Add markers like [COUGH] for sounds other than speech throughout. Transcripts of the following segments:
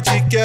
Didi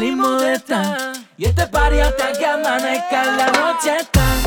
salimos de esta. Y este party hasta que amanezca la noche está.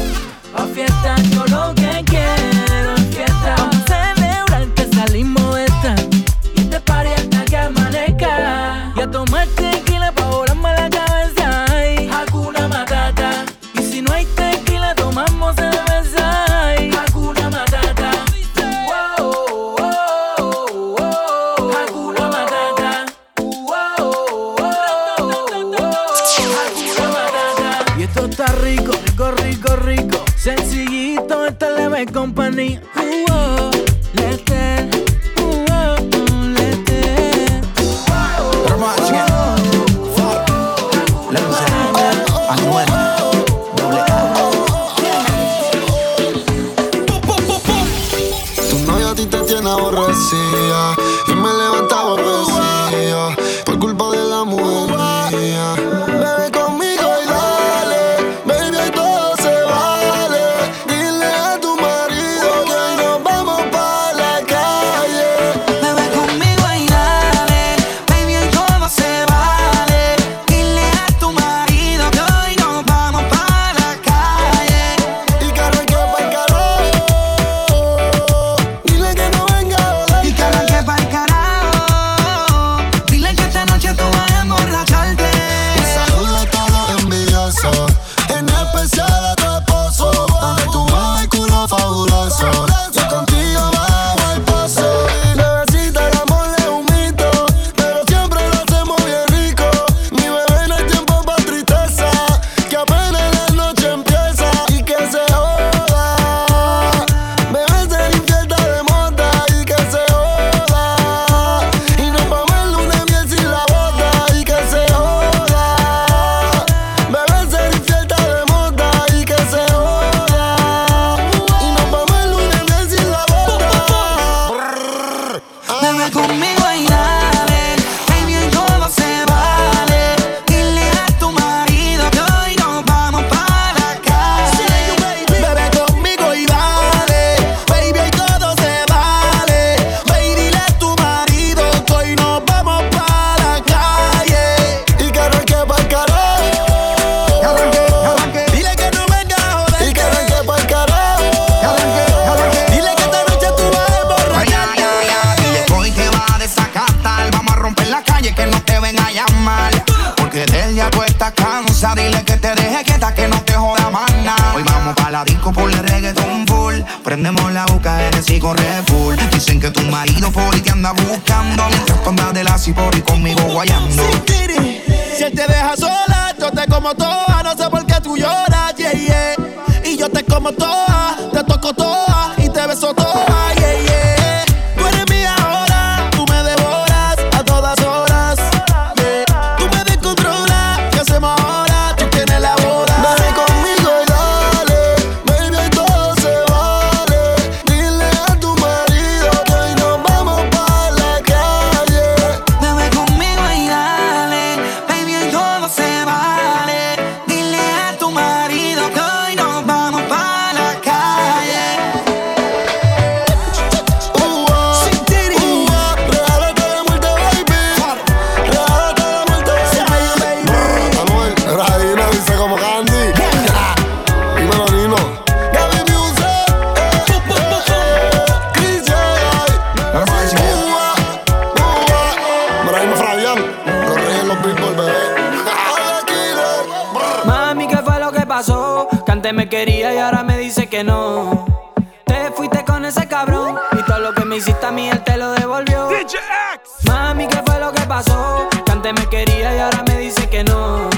que no. Te fuiste con ese cabrón y todo lo que me hiciste a mí él te lo devolvió. Mami, ¿qué fue lo que pasó? Que antes me quería y ahora me dice que no.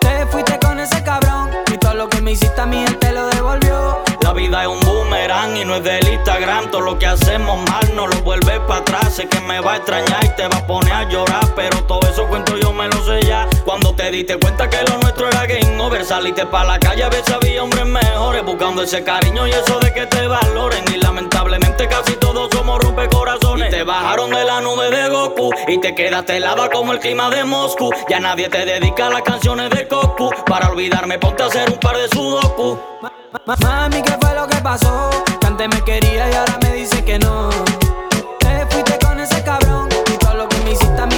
Te fuiste con ese cabrón y todo lo que me hiciste a mí él te lo devolvió. La vida es un boomerang y no es del Instagram. Todo lo que hacemos mal no lo vuelves para atrás. Sé que me va a extrañar y te va a poner a llorar, pero todo eso cuenta cuando te diste cuenta que lo nuestro era game over, saliste pa' la calle a ver si había hombres mejores, buscando ese cariño y eso de que te valoren. Y lamentablemente casi todos somos rompecorazones. Y te bajaron de la nube de Goku y te quedaste helada como el clima de Moscú. Ya nadie te dedica a las canciones de Goku. Para olvidarme, ponte a hacer un par de sudoku. Mami, ¿qué fue lo que pasó? Que antes me quería y ahora me dices que no. Te fuiste con ese cabrón y todo lo que me hiciste a mí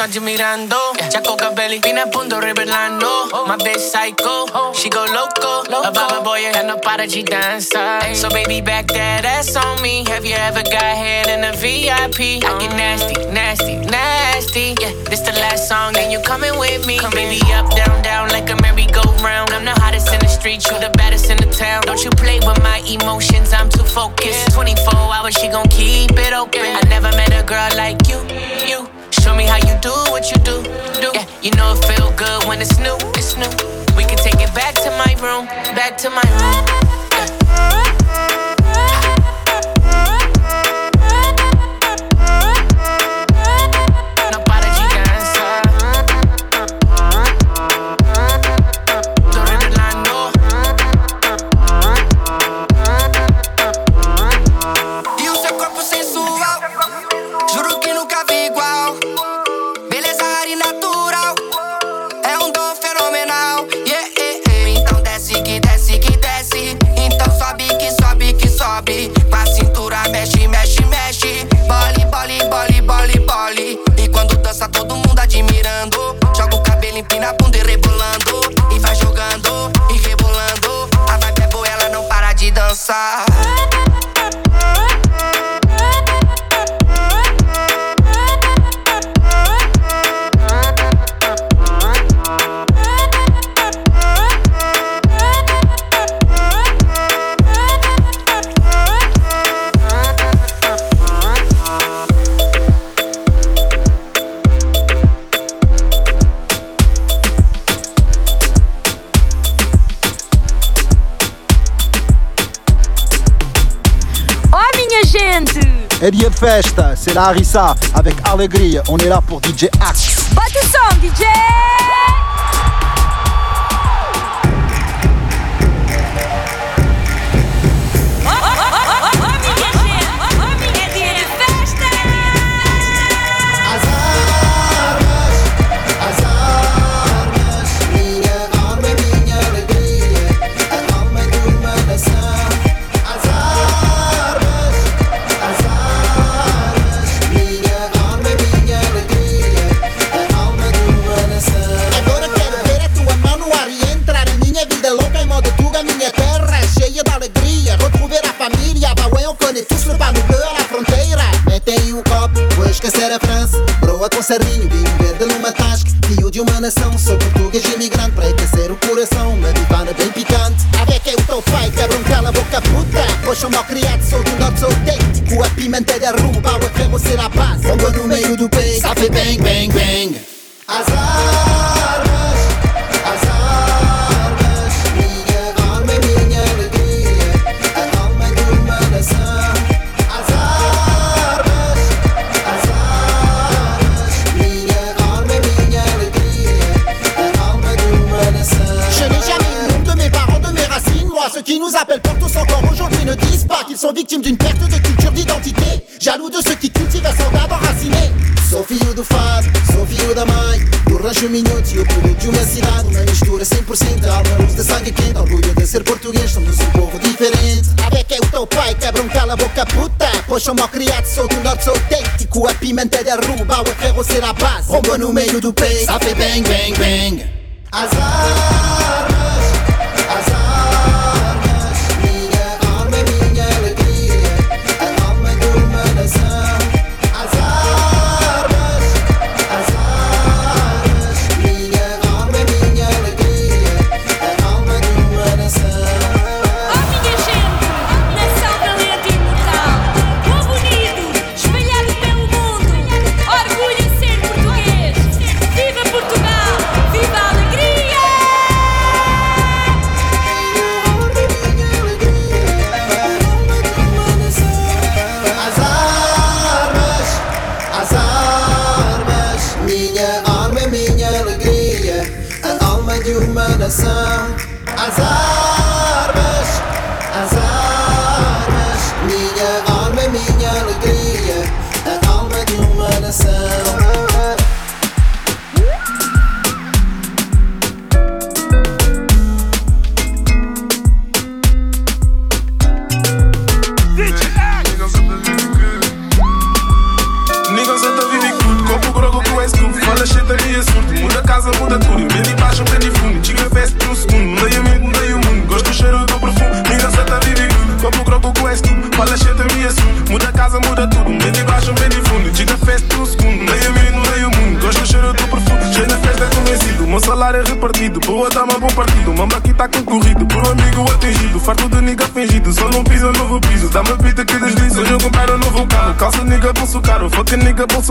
Guardando oggi mirando. Capelli fino a punto ribellando My bitch psycho She go loco. A baba boy and no para she dance So baby back that ass on me. Have you ever got head in a VIP? I get nasty, nasty, nasty. Yeah, this the last song and you coming with me. Come baby up, down, down like a merry-go-round. I'm the hottest in the street, you the baddest in the town. Don't you play with my emotions, I'm too focused. 24 hours, she gon' keep it open. I never met a girl like you, you. Show me how you do what you do. do. Yeah, you know it feel good when it's new. It's new. We can take it back to my room, back to my room. I. E di festa, c'est la harissa avec Allegria, on est là pour DJ Axe. Bonne son DJ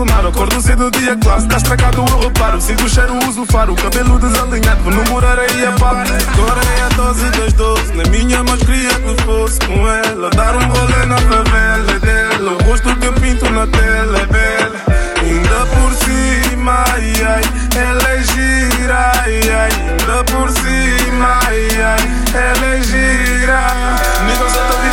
Bolsonaro. Acordo cedo, dia classe. Tá estragado, eu reparo. Sinto o cheiro, uso faro. Cabelo desalinhado. Vou namorar aí a papo. Agora é a dose das doze. Na minha mais queria que fosse com ela. Dar um rolê na favela dela. O rosto que eu pinto na tela é bela. Ainda por cima, ai, ai, ela é gira, ai, ai, ainda por cima, ai, ai, ela é gira. Nigga, só tá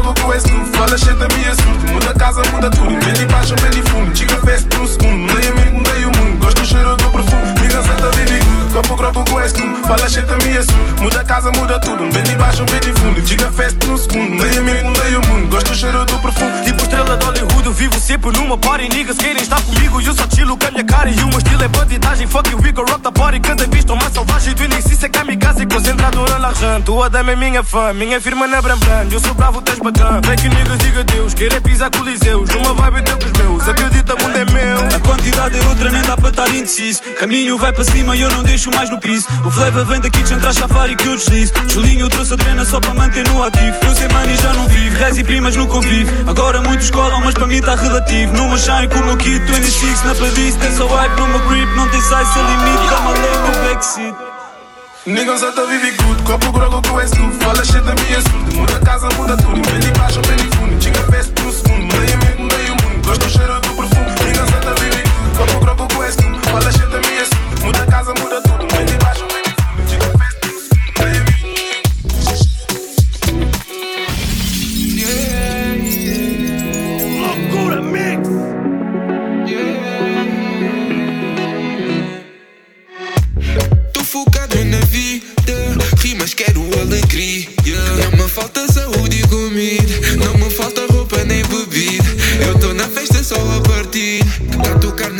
grogo com esse fala cheio da minha surto, muda casa, muda tudo, vem baixo, vem fundo, diga festa por um segundo, mudei amigo, mudei o mundo, gosto do cheiro do perfume, só tá vive good, com fala cheio minha surto, muda casa, muda tudo, vem baixo, vem fundo, diga festa por um segundo, mudei amigo, mudei o mundo, gosto do cheiro do perfume, Tipo estrela de Hollywood, eu vivo sempre numa party. Niggas querem estar comigo e eu só chilo com a minha cara. E o meu estilo é bandidagem, fuck you, we go rock the party. Cada vez estou mais selvagem, tu nem se é kamikaze Concentrado na largente, tua dama é minha fã Minha firma na Brambran, eu sou bravo, tens bacana. Vem que niggas diga Deus, querer pisar coliseus Uma vibe teu com os meus, acredita, mundo é meu. A quantidade é outra, nem dá para estar indeciso. Caminho vai para cima e eu não deixo mais no piso O flavor vem da kitchen, traz safari que eu deslizo Julinho, trouxe a drena só para manter no ativo. Eu sei money já não vivo, rez e primas no convívio. Agora muitos colam, mas para mim tá relativo. Numa shine com o meu kit 26 na playlist. Tem só wipe no meu grip, não tem size sem limite. Dá uma lei no backseat Nigga, só tá vive good, copo grogo com esse tudo, fala cheio da minha surdo, muda casa, muda tudo, vem de baixo, vem de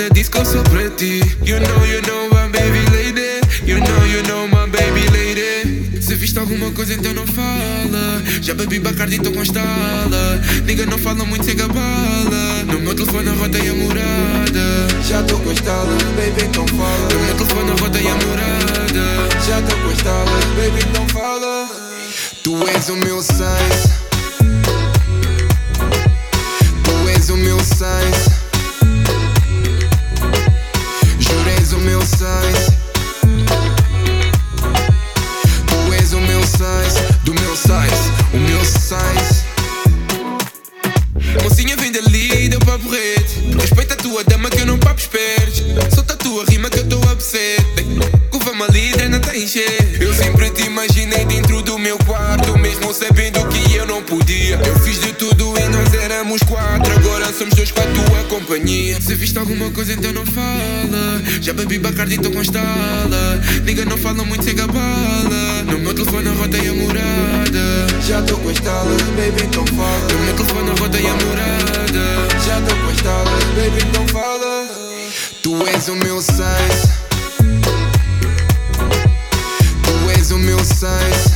na disco só pra ti. You know, you know, my baby lady. You know, you know, my baby lady. Se viste alguma coisa então não fala. Já bebi bacardi, tô com estala. Nigga não fala muito, chega bala. No meu telefone a rota e a morada. Já tô com estala, baby, então fala. No meu telefone a rota e a morada. Já tô com estala, baby, então fala. Tu és o meu size. Tu és o meu size. És companhia. Se viste alguma coisa, então não fala. Já bebi bacardi, tô com estala. Liga, não fala muito, chega bala. No meu telefone a rota e a morada. Já tô com estala, baby, então fala. No meu telefone a rota e a morada. Já tô com estala, baby, então fala. Tu és o meu size. Tu és o meu size.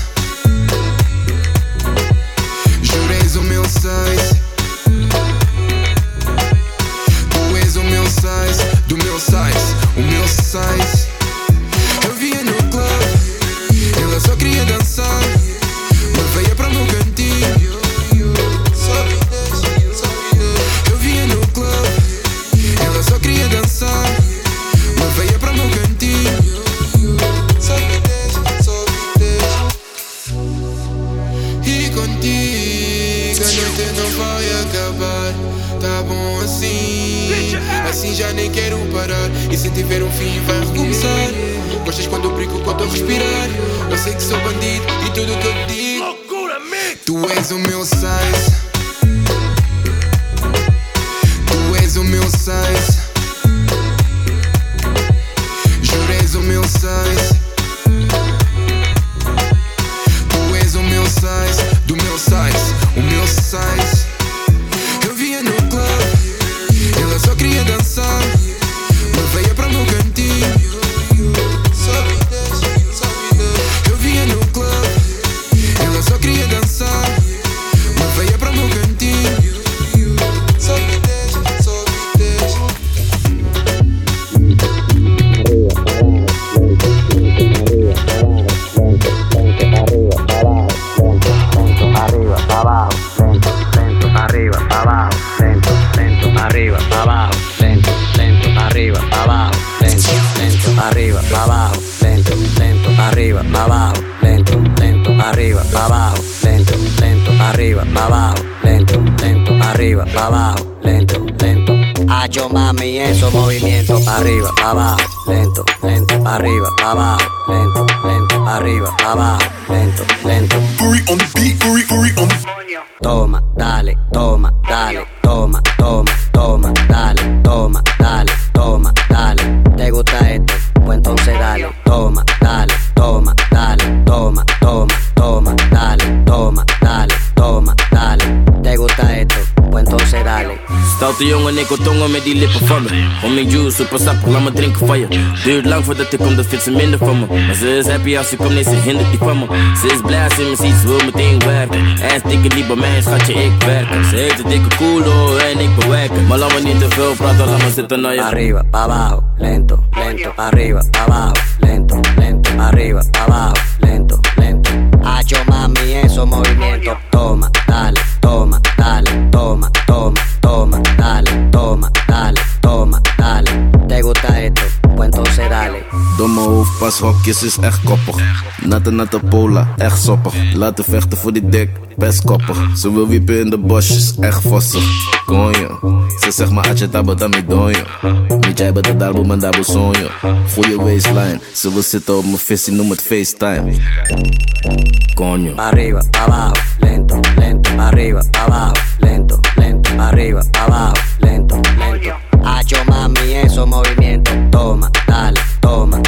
Baba. Stoute jongen, ik wil tongen met die lippen van me. Om mijn juice, super sappig, laat me drinken van je. Duurt lang voordat ik kom, dat vindt ze minder van me. Maar ze is happy als ze komt, nee, ze hindert die van me. Ze is blij als ze me ziet, ze wil meteen werken. En stikken niet bij mij, schatje, ik werken. Ze heeft een dikke culo en ik bewerken. Maar laat me niet te veel praten, laat me zitten naar je. Arriba, abajo, lento, lento, arriba, abajo, lento, lento, arriba, abajo, lento, lento. Hacho mami, eso movimiento. Domme hoofdpashokjes is echt koppig. Natte natte pola, echt soppig. Laten vechten voor die dik, best koppig. Ze wil wiepen in de bosjes, echt vossig. Konjo, ze zegt maar atje tabo dami donjo. Niet jij bent de darbo, maar dabo sonjo. Goeie waistline, ze wil zitten op mijn visie, noem het FaceTime. Konjo. Arriba, abajo, lento, lento, arriba, abajo, lento, lento, arriba, abajo, lento, lento. Hacho mami, eso movimiento. Toma, dale, toma,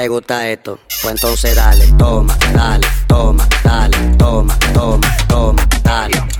¿Te gusta esto? Pues entonces dale, toma, dale, toma, dale, toma, toma, toma, dale.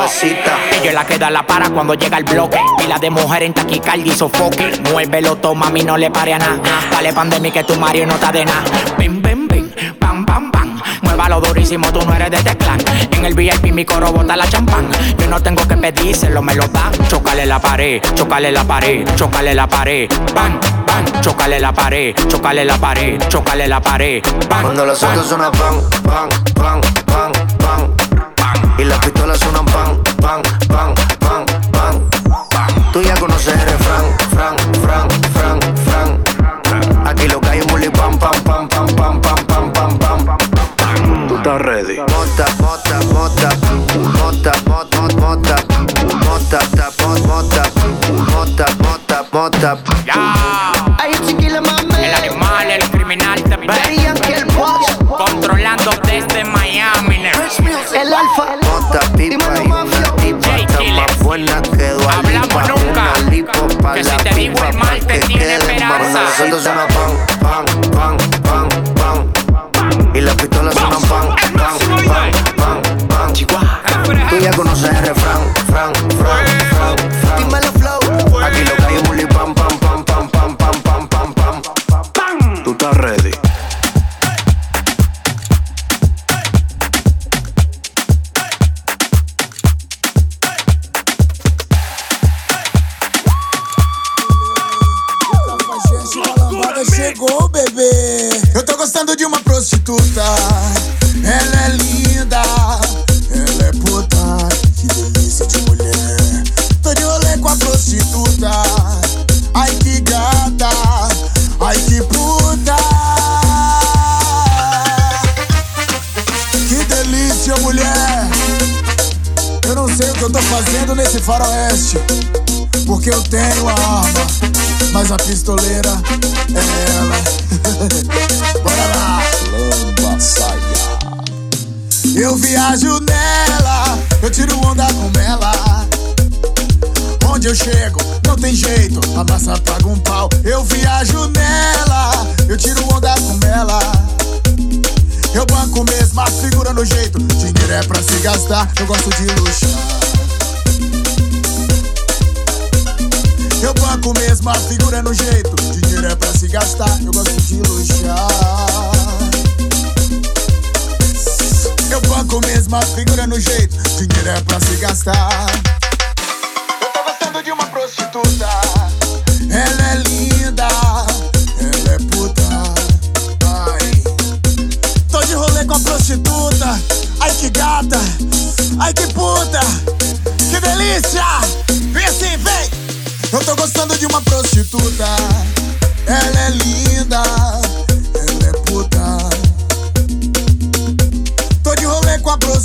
mamacita. Ella es la que da la para cuando llega el bloque. Pila de mujer en taquicardia y sofoque. Muévelo, toma, a mí no le pare a nada. Dale pandemia que tu Mario no está de nada. Bim, bim, bim, pam, pam, pam. Muévalo durísimo, tú no eres de este clan. En el VIP mi coro bota la champán. Yo no tengo que pedírselo, me lo dan. Chocale la pared, chocale la pared, chocale la pared. Bang, bang, chocale la pared, chocale la pared, chocale la pared. Bang, Cuando los bang. autos suenan pan, pan, pan, pan, pan. Y las pistolas suenan pan, pan, pan, pan, pan.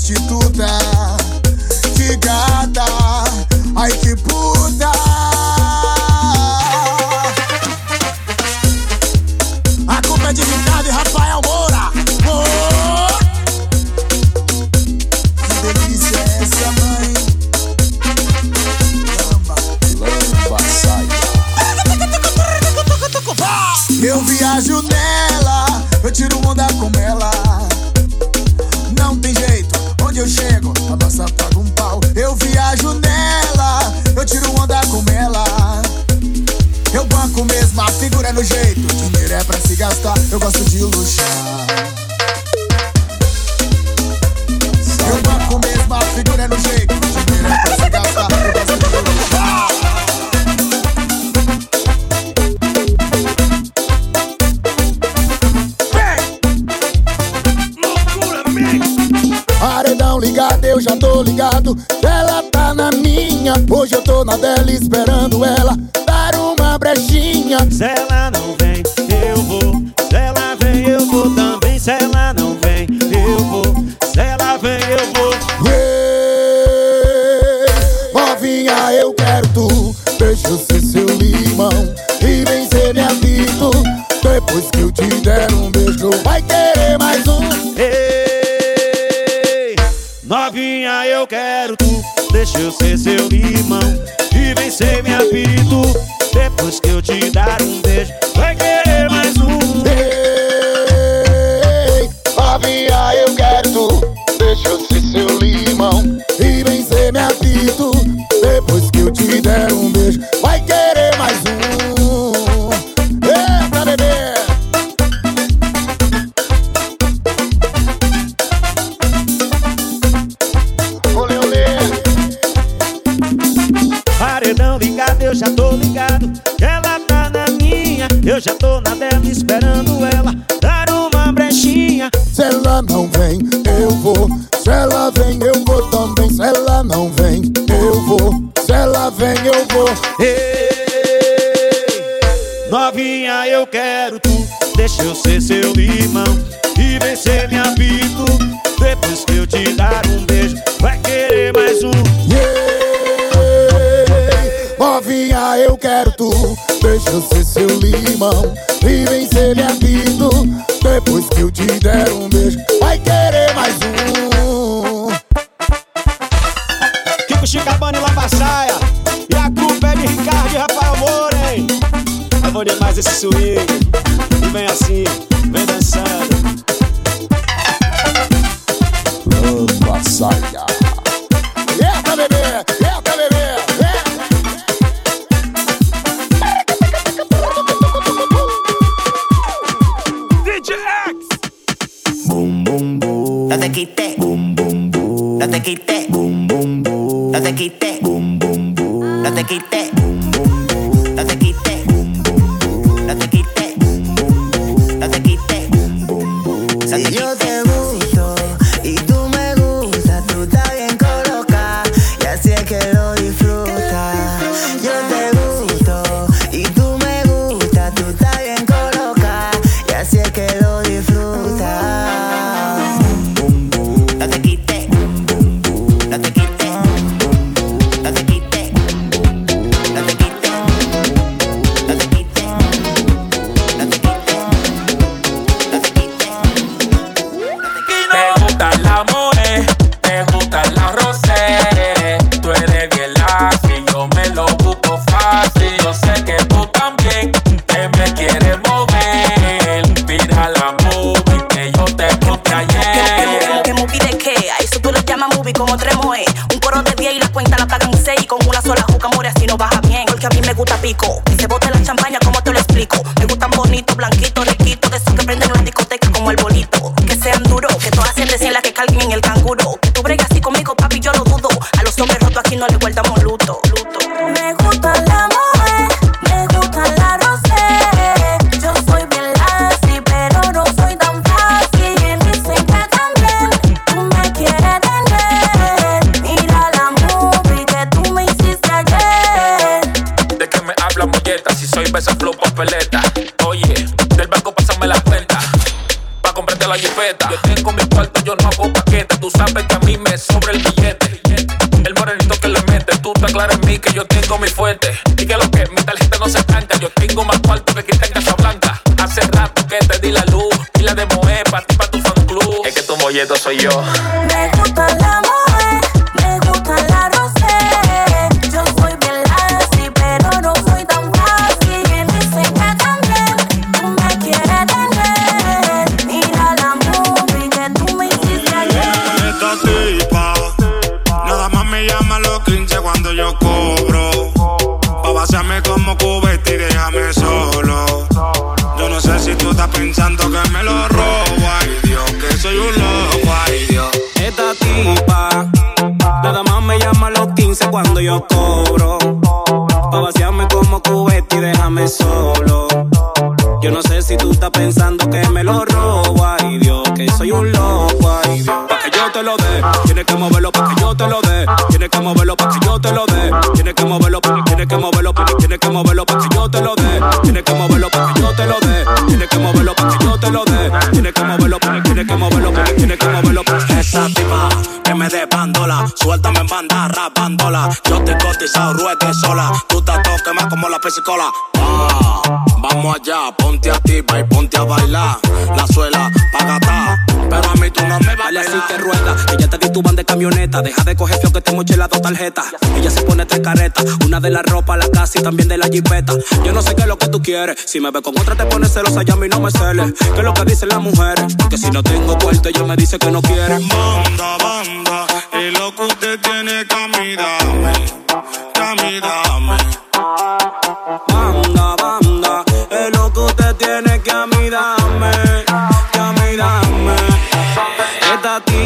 prostituta, que gata, ai que puta. eu quero tu. Deixa eu ser seu limão e vencer ser minha vida. Depois que eu te der um beijo, vai querer mais um. Kiko Chicabana pra saia. E a culpa é de Ricardo e Rafael Moura, hein? É bom demais esse swing. E vem assim, vem dançando. Lavaçaia. Boom. No Yo tengo más cuarto que quita en Casa Blanca. Hace rato que te di la luz. Y la de Moe, pa' ti, pa' tu fan club. Es que tu molleto soy yo. Ah, vamos allá, ponte activa y ponte a bailar. La suela pa' gatar, pero a mí tú no me vas a Dale así que rueda, que ya te di tu van de camioneta. Deja de coger fio que te las dos tarjetas. Ella se pone tres caretas, una de la ropa, la casa y también de la jipeta. Yo no sé qué es lo que tú quieres. Si me ve con otra te pones celosa, ya a mí no me celes. ¿Qué es lo que dicen las mujeres? Que si no tengo puerto, ella me dice que no quiere. Banda, banda, y lo que usted tiene que a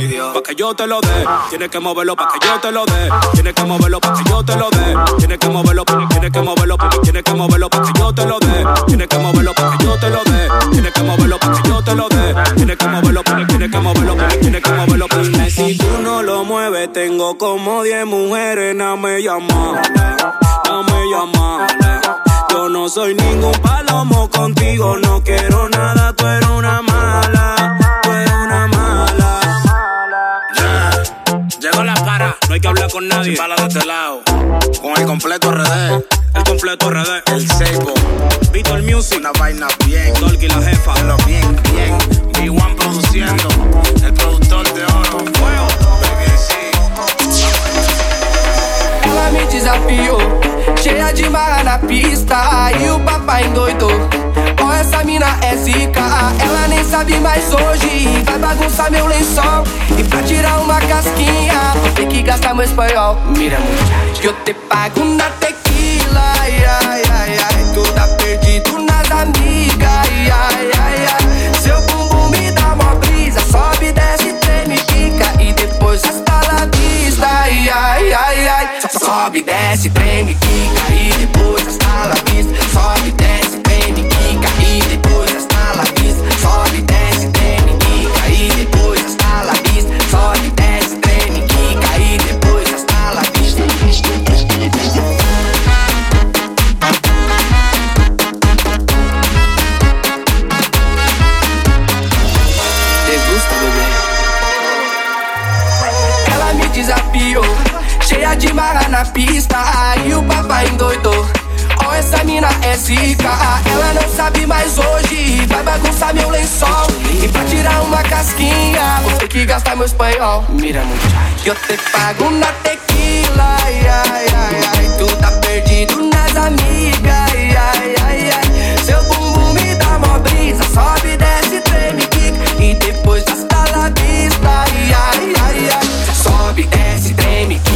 Dios. Pa' que yo te lo dé, tienes que moverlo pa' que yo te lo dé. Tienes que moverlo pa' que yo te lo dé. Tienes que moverlo, tienes que moverlo, tienes que moverlo pa' que yo te lo dé. Tienes que moverlo pa' que yo te lo dé. Tienes que moverlo pa' que yo te lo dé. Tienes que moverlo, tienes que moverlo, tienes que moverlo. Dime si tú no lo mueves, tengo como 10 mujeres, no me llaman, no me. Yo no soy ningún palomo contigo. No quiero nada, tú eres una mala. Tú eres una mala. No hay que hablar con nadie. Para de este lado. Con el completo RD. El completo RD. El Seibo. Vito el Music. Una vaina bien. Dolky la jefa. Lo bien, bien. B1 produciendo. El productor de oro. Fuego. Ela me desafiou, cheia de marra na pista. E o papai endoidou. Ó, essa mina é zica. Ela nem sabe mais hoje. Vai bagunçar meu lençol. E pra tirar uma casquinha, vou ter que gastar meu espanhol. Mira, muchacho, que eu te pago na tequila. Ai, ai, ai, ai. Tá perdido nas amigas. Ai, ai, ai, ai. Seu bumbum me dá uma brisa. Sobe, desce, treme, fica. E depois hasta la vista. Ai, ai, ai, ai. Sobe, desce, treme, quica na pista. Aí o papai endoidou. Ó, essa mina é zica. Ela não sabe mais hoje. Vai bagunçar meu lençol. E pra tirar uma casquinha, vou ter que gastar meu espanhol. Mira, muchacho, eu te pago na tequila. Ai, ai, ai, ai. Tu tá perdido nas amigas. Ai, ai, ai, ai. Seu bumbum me dá mó brisa. Sobe, desce, treme, quica. E depois hasta la vista. Ai, ai, ai, ai. Sobe, desce, treme, quica.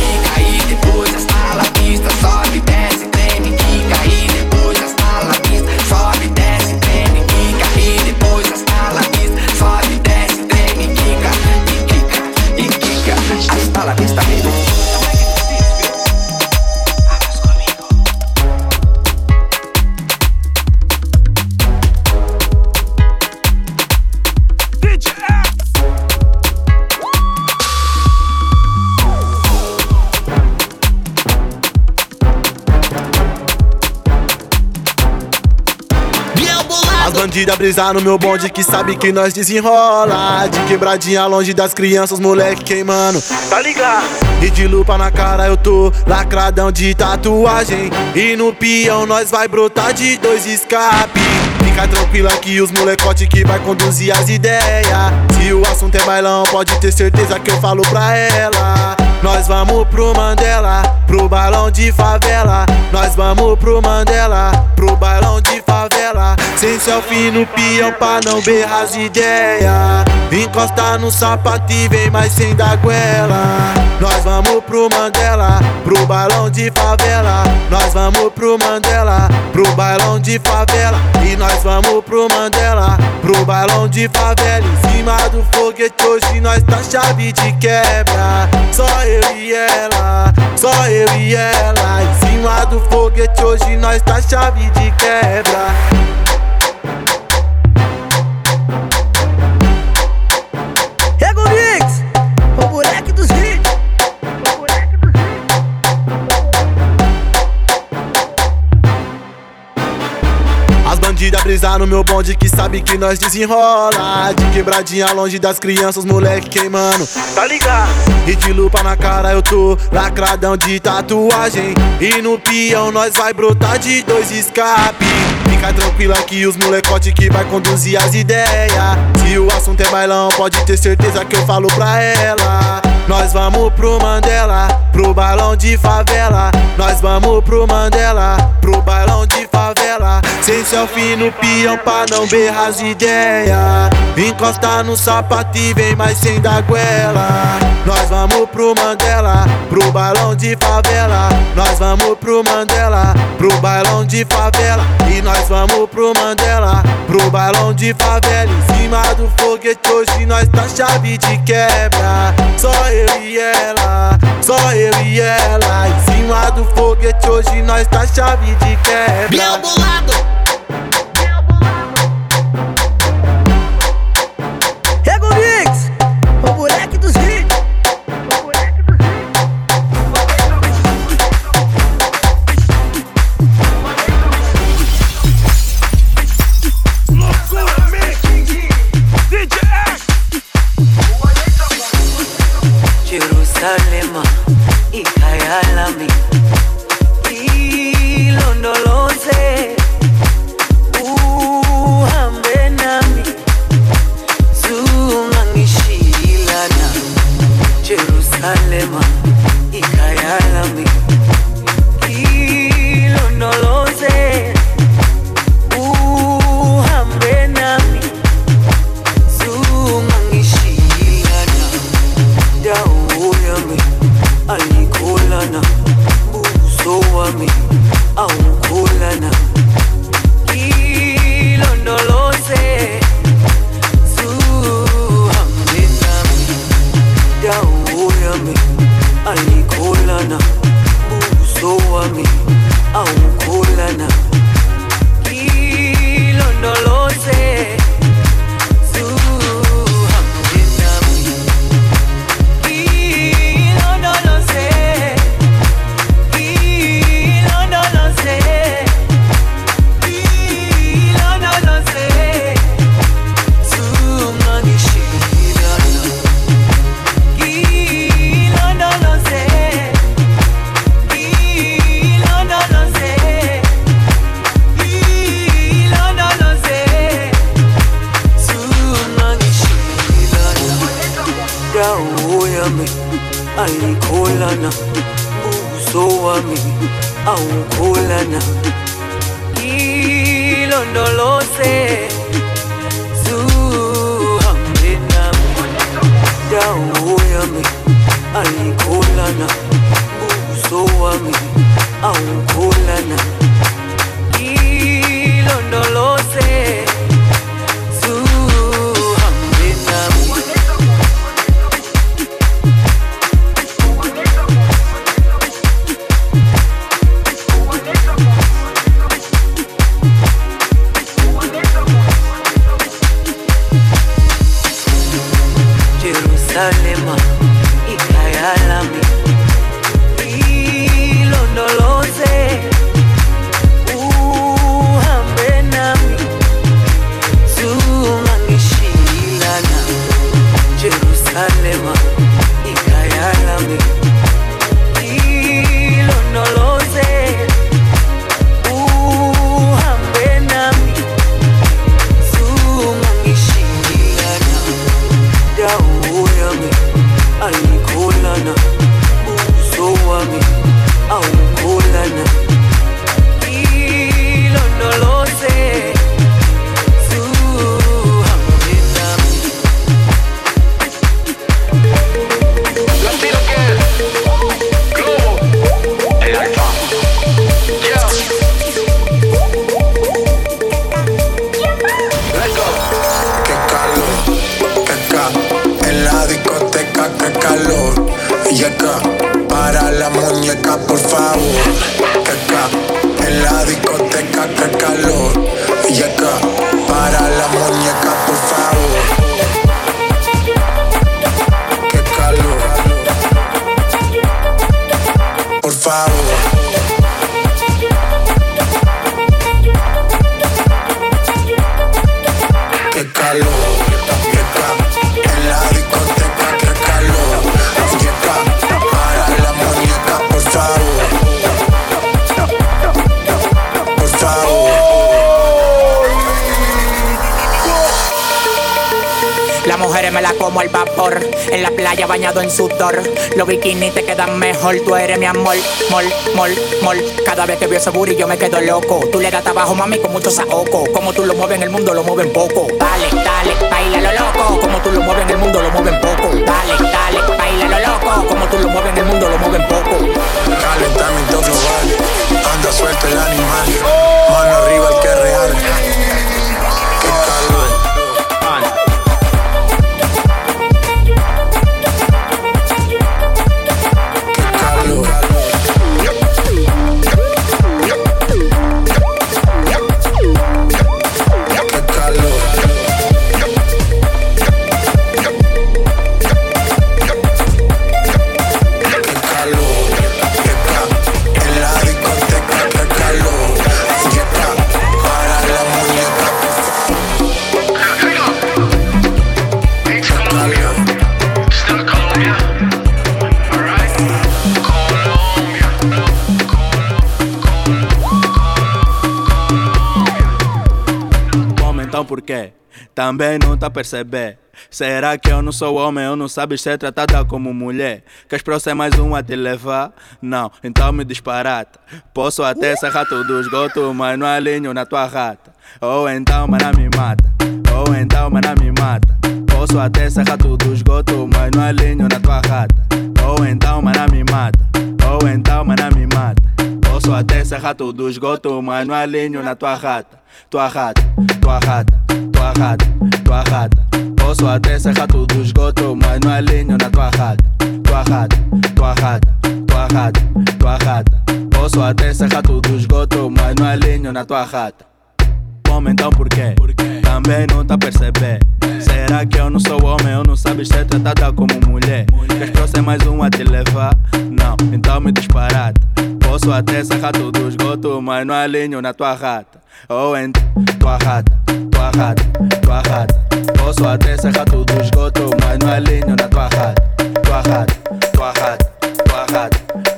As bandidas brisar no meu bonde que sabe que nós desenrola. De quebradinha longe das crianças, moleque queimando. Tá ligado? E de lupa na cara eu tô lacradão de tatuagem. E no peão nós vai brotar de dois escape. Fica tranquila que os molecote que vai conduzir as ideias. Se o assunto é bailão, pode ter certeza que eu falo pra ela. Nós vamos pro Mandela, pro bailão de favela. Nós vamos pro Mandela, pro bailão de favela. Sem selfie no peão pra não berrar as ideias. Encosta no sapato e vem mais sem dar goela. Nós vamos pro Mandela, pro bailão de favela. Nós vamos pro Mandela, pro bailão de favela. E nós vamos pro Mandela, pro bailão de favela. Em cima do foguete hoje nós tá chave de quebra. Só eu e ela, só eu e ela. Em cima do foguete hoje nós tá chave de quebra. Brisar no meu bonde que sabe que nós desenrola. De quebradinha longe das crianças, moleque queimando. Tá ligado? E de lupa na cara eu tô lacradão de tatuagem. E no peão nós vai brotar de dois escape. Fica tranquila que os molecote que vai conduzir as ideias. Se o assunto é bailão, pode ter certeza que eu falo pra ela. Nós vamos pro Mandela, pro bailão de favela. Nós vamos pro Mandela, pro bailão de favela. Sem selfie no peão pra não berrar as ideias. Encosta no sapato e vem mais sem dar goela. Nós vamos pro Mandela, pro bailão de favela. Nós vamos pro Mandela, pro bailão de favela. E nós vamos pro Mandela, pro bailão de favela. Em cima do foguete hoje nós tá chave de quebra. Só eu e ela, só eu e ela. Em cima do foguete hoje nós tá chave de quebra. Biel Mol, mol, mol. Cada vez que veo ese booty yo me quedo loco. Tú le das trabajo, mami, con mucho saoco. Como tú lo mueves en el mundo, lo mueven poco. Dale, dale, baila lo loco. Como tú lo mueves en el mundo, lo mueven poco. Homem, então por quê? Também não tá a perceber. Será que eu não sou homem ou não sabes ser tratada como mulher? Queres eu ser mais um a te levar? Não, então me disparata. Posso até serrar todo o esgoto, mas não alinho na tua rata. Ou então, mana me mata. Ou então, mana me mata. Posso até serrar todo o esgoto, mas não alinho na tua rata. Ou então, mana me mata. Ou então, mana me mata. Posso até serrar todo o esgoto, mas não alinho na tua rata. Tua rata, tua rata, tua rata, tua rata. Posso até serrar todo o esgoto, mas não alinho na tua rata. Tua rata, tua rata, tua rata, tua rata. Posso até serrar todo o esgoto, mas não alinho na tua rata. Homem, então por quê? Também não tá perceber. Será que eu não sou homem ou não sabes ser tratada como mulher? Queres pra eu ser mais um a te levar? Não, então me disparata. Posso até serrar todo o esgoto, mas não alinho na tua rata. Oh, Ou então, tua rata, tua rata, tua rata. Posso até serrar todo o esgoto, mas não alinho na. Tua rata, tua rata, tua rata, tua rata.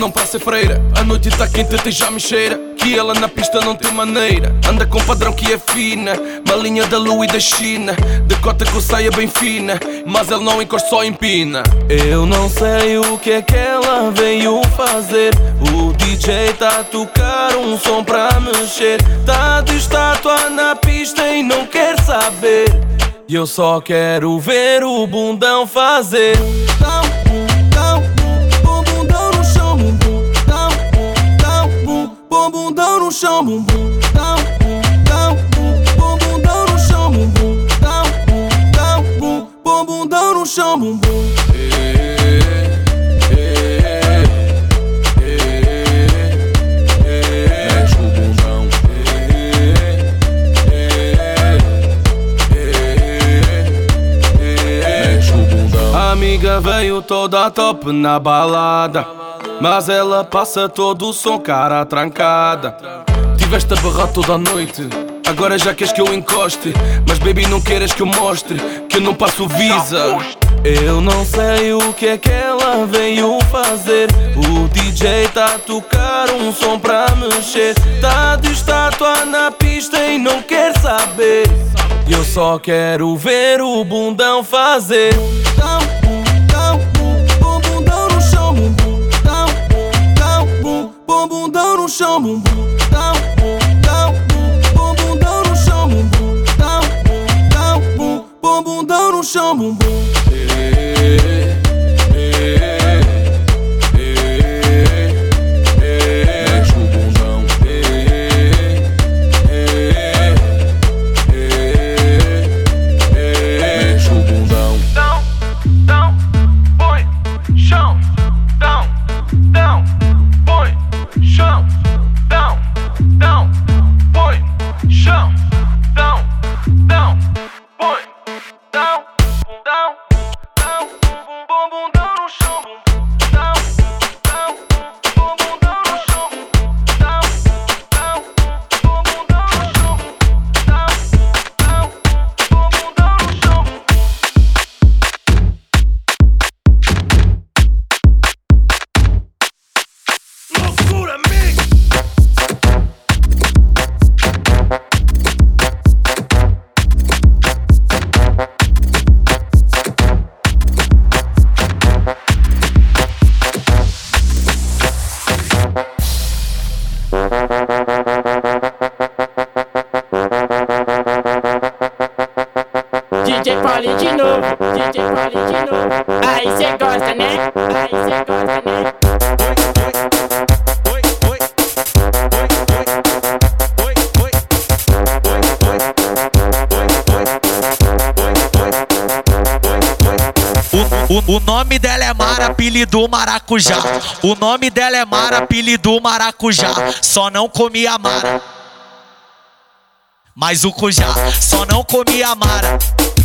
Não ser freira. A noite tá quente, até já me cheira. Que ela na pista não tem maneira. Anda com padrão que é fina. Malinha da lua e da China. Decota com saia bem fina. Mas ele não encosta, só empina. Eu não sei o que é que ela veio fazer. O DJ tá a tocar um som pra mexer. Tá de estátua na pista e não quer saber. E eu só quero ver o bundão fazer. Chão, bum bum. Dá um bum, dá um bum, no chão, bum bum. Dá um bum, dá um bum, no chão, bum bum. Mexe o bundão. Mexe o bundão. A amiga veio toda top na balada. Mas ela passa todo o som, cara trancada. Tiveste a barrar toda a noite. Agora já queres que eu encoste. Mas baby, não queres que eu mostre que eu não passo visa. Eu não sei o que é que ela veio fazer. O DJ tá a tocar um som pra mexer. Tá de estátua na pista e não quer saber. Eu só quero ver o bundão fazer. Bundão no chão, bum bundão no chão, bum bum apelido Maracujá. O nome dela é Mara, apelido Maracujá. Só não comia Mara. Mas o Cujá só não comia Mara.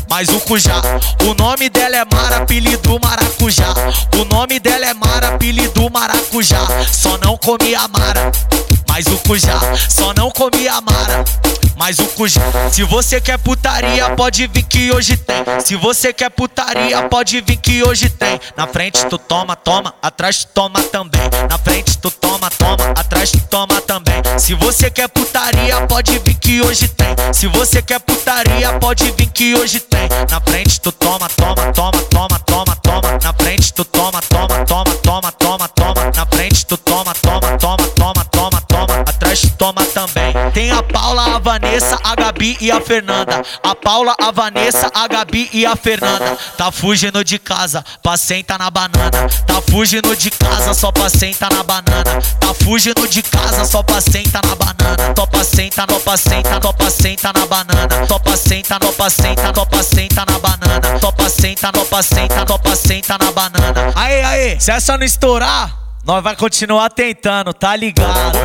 Mas o Cujá, o nome dela é Mara, apelido Maracujá. O nome dela é Mara, apelido Maracujá. Só não comia Mara. Mas o Cujá só não comia Mara. Mas o Cujá, se você quer putaria, pode vir que hoje tem. Se você quer putaria, pode vir que hoje tem. Na frente tu toma, toma, atrás tu toma também. Na frente tu toma, toma, atrás tu toma também. Se você quer putaria, pode vir que hoje tem. Se você quer putaria, pode vir que hoje tem. Na frente tu toma, toma, toma, toma, toma, toma. Na frente tu toma, toma, toma, toma, toma, toma. Na frente tu toma, toma, toma, toma também. Tem a Paula, a Vanessa, a Gabi e a Fernanda. A Paula, a Vanessa, a Gabi e a Fernanda. Tá fugindo de casa, pra sentar na banana. Tá fugindo de casa, só pra sentar na banana. Tá fugindo de casa, só pra sentar na banana. Topa senta, topa senta, topa senta na banana. Topa senta, topa senta, topa senta na banana. Topa senta, topa senta, topa senta na banana. Aê, aê, se essa não estourar, nós vai continuar tentando, tá ligado?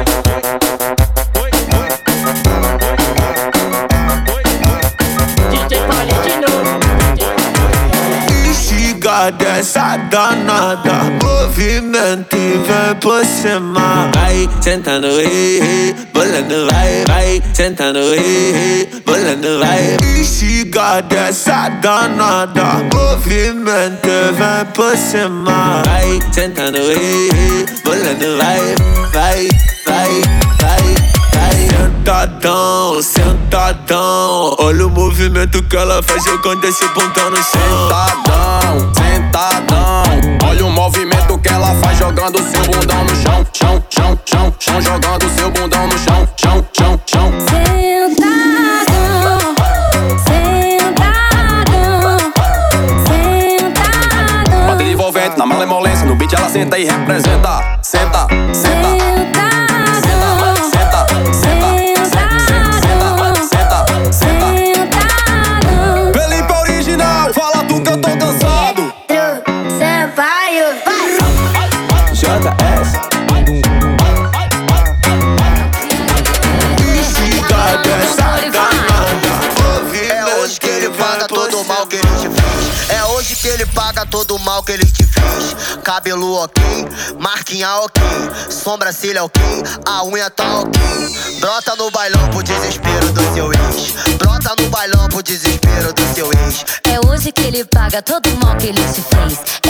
Dessa danada Movimento e vem por cima Vai sentando, ei Bolando, vai, vai Sentando, Bolando, vai Instiga dessa danada Movimento e vem por cima Vai sentando, ei Bolando, vai, vai, vai vai. Sentadão, sentadão Olha o movimento que ela faz jogando esse bundão no chão Sentadão, sentadão. Olha o movimento que ela faz jogando seu bundão no chão, chão, chão, chão, chão, jogando seu bundão no chão, chão, chão, chão. Sentadão, sentadão, sentadão. Bota envolvente na malemolência, no beat ela senta e representa. Senta, senta. Senta, senta, senta, mal que ele te fez. Cabelo ok, marquinha ok Sobrancelha ok, a unha tá ok. Brota no bailão pro desespero do seu ex. Brota no bailão pro desespero do seu ex. É hoje que ele paga todo o mal que ele te fez.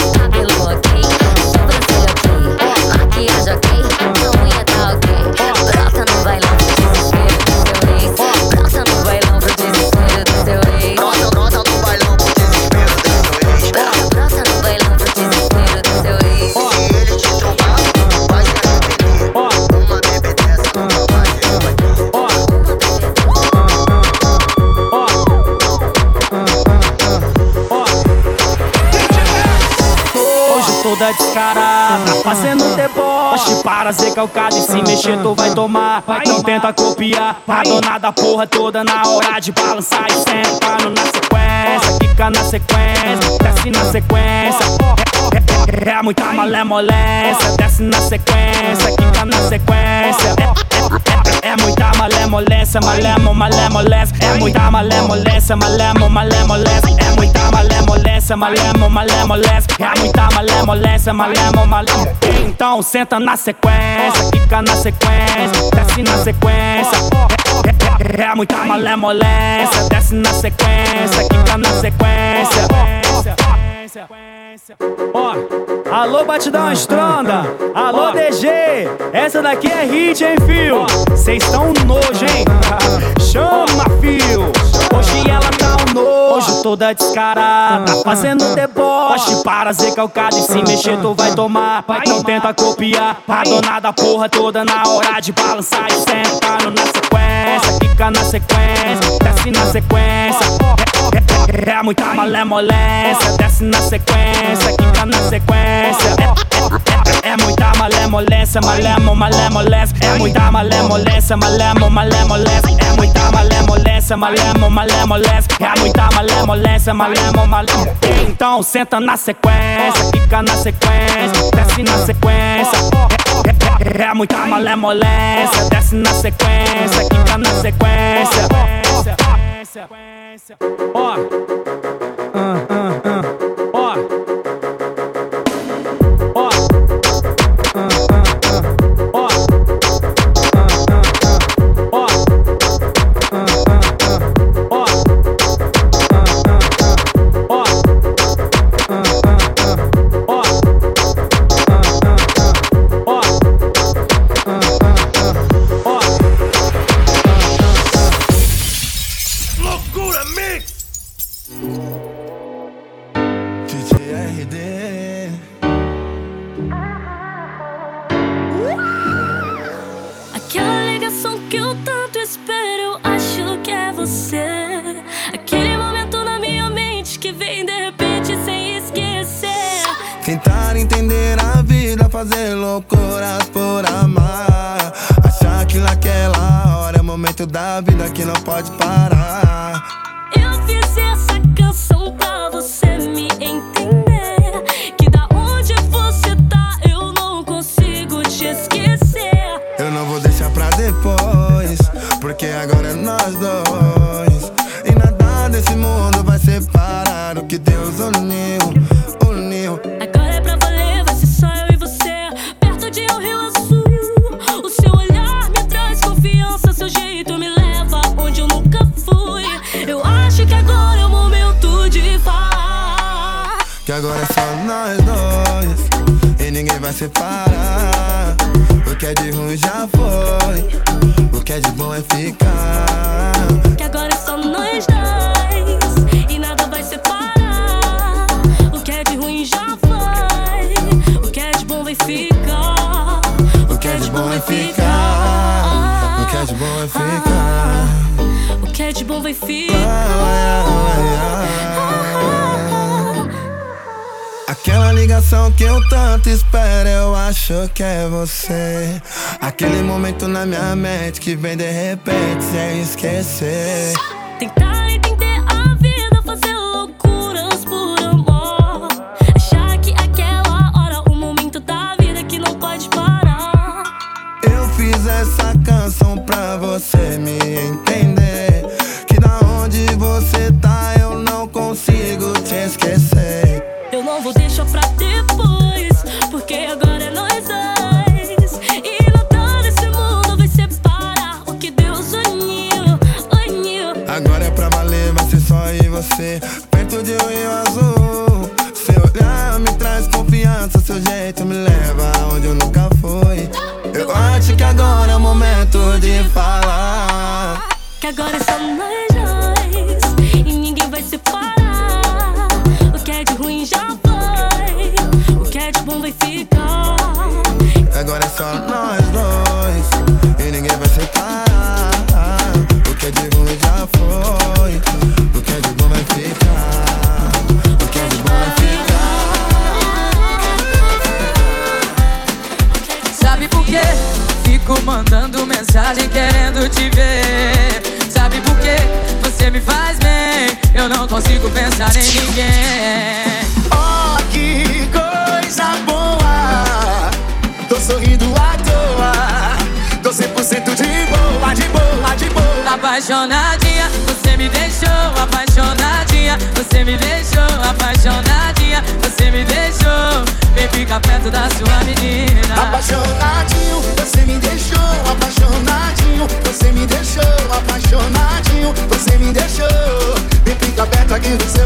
Toda descarada, fazendo deboche Para ser calcado e se mexer tu vai tomar. Então tenta copiar. A dona da porra toda Na hora de balançar e sentando na sequência sequência, quica na sequência, desce na sequência. É, é, é muita malemolência, desce na sequência, quica na sequência. É, é, é muita malemolência, malemo, malemolência. É muita malemolência, malemo, malemolência. É muita malemolência, malemo, malemolência. É muita malemolência, malemo, malemolência. Então senta na sequência, quica na sequência, desce na sequência. É, é, é muita malemolência, desce na sequência, quica na sequência. Ó, alô batidão estronda, alô DG, essa daqui é hit, hein, fio? Cês tão nojo, hein? [LAUGHS] Chama, fio! Hoje ela tá um nojo, toda descarada, fazendo deboche. Para ser calcada e se mexer tu vai tomar. Não tenta copiar, a dona da porra toda na hora de balançar e sentando na sequência, fica na sequência, desce na sequência. É, é, é muita malemolência, desce na sequência, quica na sequência. É, é, é muita malemolência, malemo, malemolência. É muita malemolência, malemo, malemolência. É muita malemolência, malemo, malemolência. É muita malemolência, malemo, malemolência. Então senta na sequência, quica na sequência, desce na sequência. É, é, é muita malemolência, desce na sequência, quica na sequência. Ó, ah, ah, ah. Fazer loucuras por amar. Achar que naquela hora é o momento da vida que não pode parar. Eu fiz essa canção pra você me entender. Que agora é só nós dois E ninguém vai separar O que é de ruim já foi O que é de bom é ficar Que agora é só nós dois. E nada vai separar. O que é de ruim já foi. O que é de bom vai ficar. O que é de bom é ficar O que é de bom é ficar O que é de bom vai ficar. Aquela ligação que eu tanto espero, eu acho que é você. Aquele momento na minha mente que vem de repente sem esquecer. Tentar entender a vida, fazer loucuras por amor. Achar que aquela hora, o momento da vida que não pode parar. Eu fiz essa canção pra você me entender. Que da onde você tá, agora é só pensar em ninguém. Oh, que coisa boa. Tô sorrindo à toa. Tô 100% de boa, de boa, de boa. Apaixonadinha, você me deixou apaixonadinha. Você me deixou apaixonadinha. Você me deixou. Vem ficar perto da sua menina. Apaixonadinho, você me deixou apaixonadinho. Você me deixou apaixonadinho. Você me deixou. Vem ficar perto aqui do seu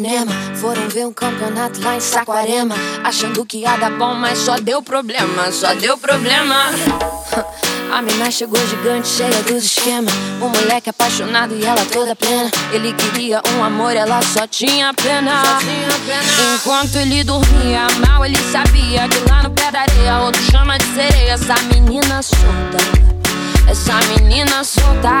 Ipanema. Foram ver um campeonato lá em Saquarema. Achando que ia dar bom, mas só deu problema, só deu problema. [LAUGHS] A mina chegou gigante, cheia dos esquemas. O moleque apaixonado e ela toda plena. Ele queria um amor, ela só tinha pena. Enquanto ele dormia mal, ele sabia que lá no pé da areia, outro chama de sereia. Essa menina solta, essa menina solta.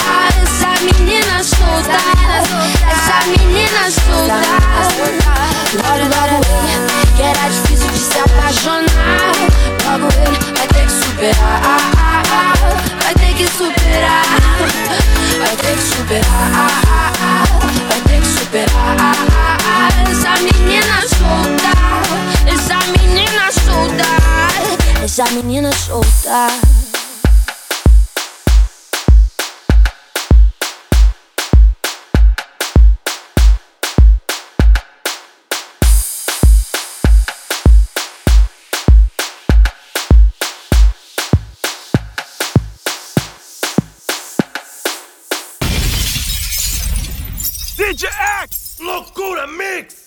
menina solta, Essa menina solta, Logo, logo que era difícil de se apaixonar. Logo ele vai ter que superar. Vai ter que superar. Vai ter que superar. Vai ter que superar. Essa menina solta, Essa menina solta, Essa menina solta. Ninja X! Locura Mix!